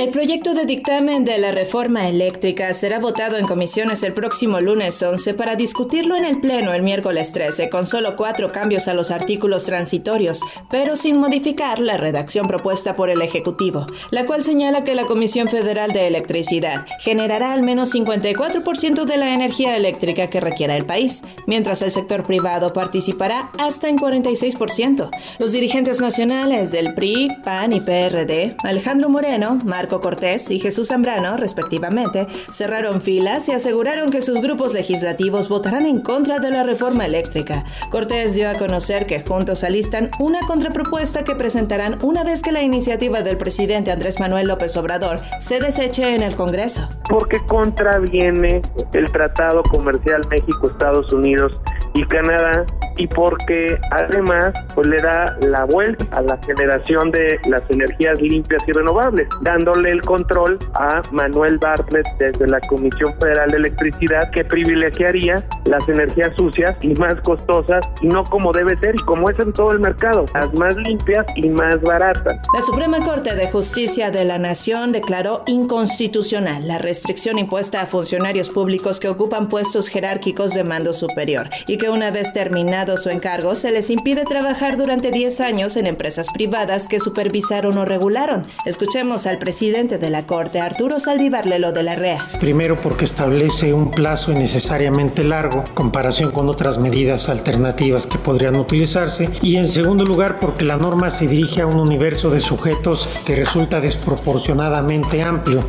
El proyecto de dictamen de la reforma eléctrica será votado en comisiones el próximo lunes 11 para discutirlo en el Pleno el miércoles 13 con solo cuatro cambios a los artículos transitorios, pero sin modificar la redacción propuesta por el Ejecutivo, la cual señala que la Comisión Federal de Electricidad generará al menos 54% de la energía eléctrica que requiera el país, mientras el sector privado participará hasta en 46%. Los dirigentes nacionales del PRI, PAN y PRD, Alejandro Moreno, Marco Cortés y Jesús Zambrano, respectivamente, cerraron filas y aseguraron que sus grupos legislativos votarán en contra de la reforma eléctrica. Cortés dio a conocer que juntos alistan una contrapropuesta que presentarán una vez que la iniciativa del presidente Andrés Manuel López Obrador se deseche en el Congreso. Porque contraviene el Tratado Comercial México-Estados Unidos y Canadá y porque además pues le da la vuelta a la generación de las energías limpias y renovables, dándole el control a Manuel Bartlett desde la Comisión Federal de Electricidad que privilegiaría las energías sucias y más costosas y no como debe ser y como es en todo el mercado, las más limpias y más baratas. La Suprema Corte de Justicia de la Nación declaró inconstitucional la restricción impuesta a funcionarios públicos que ocupan puestos jerárquicos de mando superior y que una vez terminado su encargo se les impide trabajar durante 10 años en empresas privadas que supervisaron o regularon. Escuchemos al presidente de la Corte, Arturo Saldívar Lelo de la REA. Primero porque establece un plazo innecesariamente largo comparación con otras medidas alternativas que podrían utilizarse y en segundo lugar porque la norma se dirige a un universo de sujetos que resulta desproporcionadamente amplio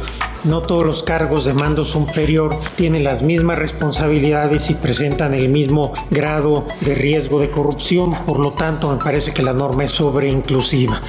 no todos los cargos de mando superior tienen las mismas responsabilidades y presentan el mismo grado de riesgo de corrupción, por lo tanto me parece que la norma es sobreinclusiva.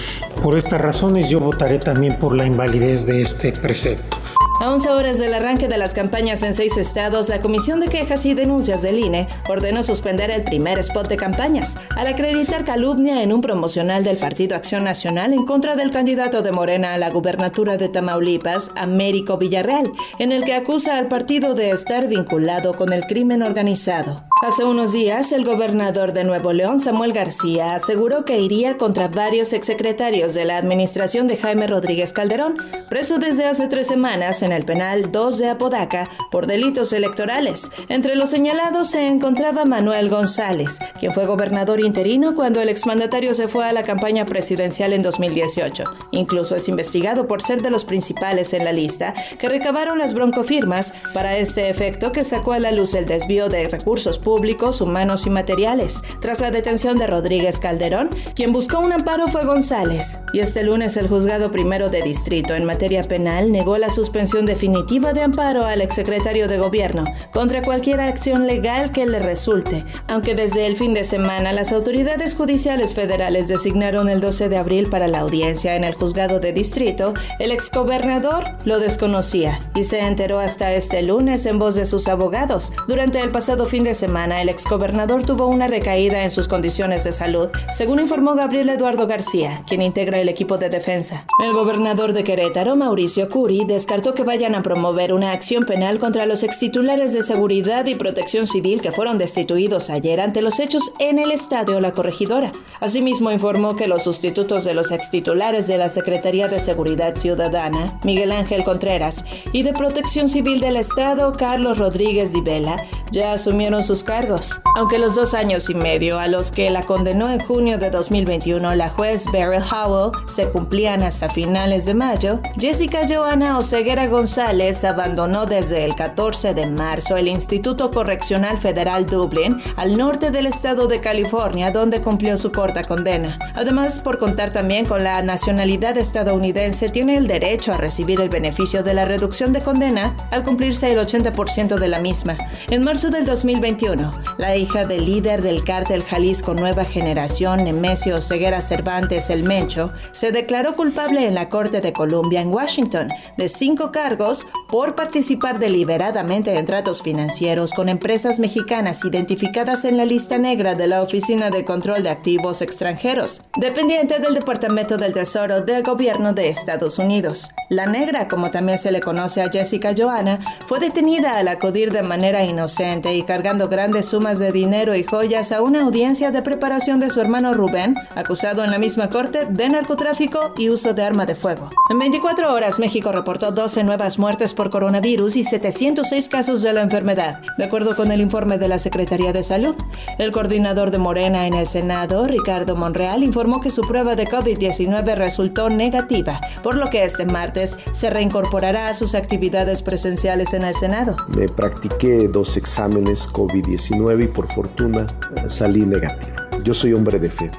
Por estas razones yo votaré también por la invalidez de este precepto. A 11 horas del arranque de las campañas en seis estados, la Comisión de Quejas y Denuncias del INE ordenó suspender el primer spot de campañas al acreditar calumnia en un promocional del Partido Acción Nacional en contra del candidato de Morena a la gubernatura de Tamaulipas, Américo Villarreal, en el que acusa al partido de estar vinculado con el crimen organizado. Hace unos días, el gobernador de Nuevo León, Samuel García, aseguró que iría contra varios exsecretarios de la administración de Jaime Rodríguez Calderón, preso desde hace tres semanas en el penal 2 de Apodaca por delitos electorales. Entre los señalados se encontraba Manuel González, quien fue gobernador interino cuando el exmandatario se fue a la campaña presidencial en 2018. Incluso es investigado por ser de los principales en la lista que recabaron las broncofirmas para este efecto que sacó a la luz el desvío de recursos públicos, humanos y materiales. Tras la detención de Rodríguez Calderón, quien buscó un amparo fue González. Y este lunes el juzgado primero de distrito en materia penal negó la suspensión definitiva de amparo al exsecretario de gobierno contra cualquier acción legal que le resulte, aunque desde el fin de semana las autoridades judiciales federales designaron el 12 de abril para la audiencia en el juzgado de distrito, el exgobernador lo desconocía y se enteró hasta este lunes en voz de sus abogados. Durante el pasado fin de semana, el exgobernador tuvo una recaída en sus condiciones de salud, según informó Gabriel Eduardo García, quien integra el equipo de defensa. El gobernador de Querétaro, Mauricio Curi, descartó que vayan a promover una acción penal contra los extitulares de seguridad y protección civil que fueron destituidos ayer ante los hechos en el estadio La Corregidora. Asimismo, informó que los sustitutos de los extitulares de la Secretaría de Seguridad Ciudadana, Miguel Ángel Contreras, y de Protección Civil del Estado, Carlos Rodríguez Vela, ya asumieron sus cargos. Aunque los dos años y medio a los que la condenó en junio de 2021 la juez Beryl Howell se cumplían hasta finales de mayo, Jessica Joana Oseguera González abandonó desde el 14 de marzo el Instituto Correccional Federal Dublin al norte del estado de California, donde cumplió su corta condena. Además, por contar también con la nacionalidad estadounidense, tiene el derecho a recibir el beneficio de la reducción de condena al cumplirse el 80% de la misma. En marzo del 2021, la hija del líder del cártel Jalisco Nueva Generación, Nemesio Ceguera Cervantes El Mencho, se declaró culpable en la Corte de Columbia en Washington de cinco cargos cargos por participar deliberadamente en tratos financieros con empresas mexicanas identificadas en la lista negra de la Oficina de Control de Activos Extranjeros, dependiente del Departamento del Tesoro del Gobierno de Estados Unidos. La negra, como también se le conoce a Jessica Johanna, fue detenida al acudir de manera inocente y cargando grandes sumas de dinero y joyas a una audiencia de preparación de su hermano Rubén, acusado en la misma corte de narcotráfico y uso de arma de fuego. En 24 horas, México reportó 12 nuevas muertes por coronavirus y 706 casos de la enfermedad, de acuerdo con el informe de la Secretaría de Salud. El coordinador de Morena en el Senado, Ricardo Monreal, informó que su prueba de COVID-19 resultó negativa, por lo que este martes se reincorporará a sus actividades presenciales en el Senado. Me practiqué dos exámenes COVID-19 y por fortuna salí negativo. Yo soy hombre de fe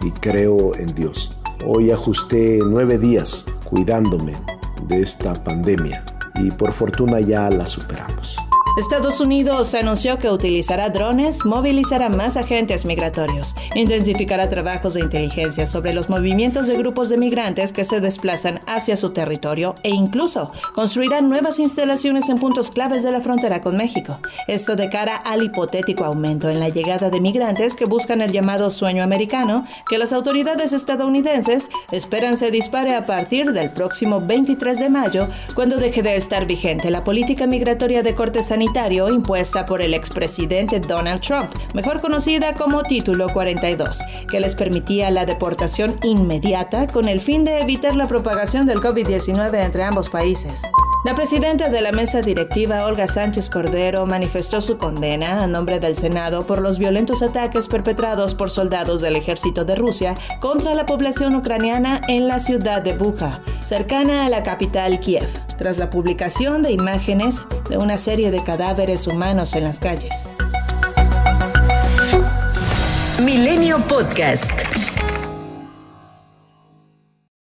y creo en Dios. Hoy ajusté nueve días cuidándome de esta pandemia y por fortuna ya la superamos. Estados Unidos anunció que utilizará drones, movilizará más agentes migratorios, intensificará trabajos de inteligencia sobre los movimientos de grupos de migrantes que se desplazan hacia su territorio e incluso construirá nuevas instalaciones en puntos claves de la frontera con México. Esto de cara al hipotético aumento en la llegada de migrantes que buscan el llamado sueño americano, que las autoridades estadounidenses esperan se dispare a partir del próximo 23 de mayo, cuando deje de estar vigente la política migratoria de corte impuesta por el expresidente Donald Trump, mejor conocida como Título 42, que les permitía la deportación inmediata con el fin de evitar la propagación del COVID-19 entre ambos países. La presidenta de la mesa directiva, Olga Sánchez Cordero, manifestó su condena a nombre del Senado por los violentos ataques perpetrados por soldados del ejército de Rusia contra la población ucraniana en la ciudad de Buja, cercana a la capital Kiev, tras la publicación de imágenes de una serie de cadáveres humanos en las calles. Milenio Podcast.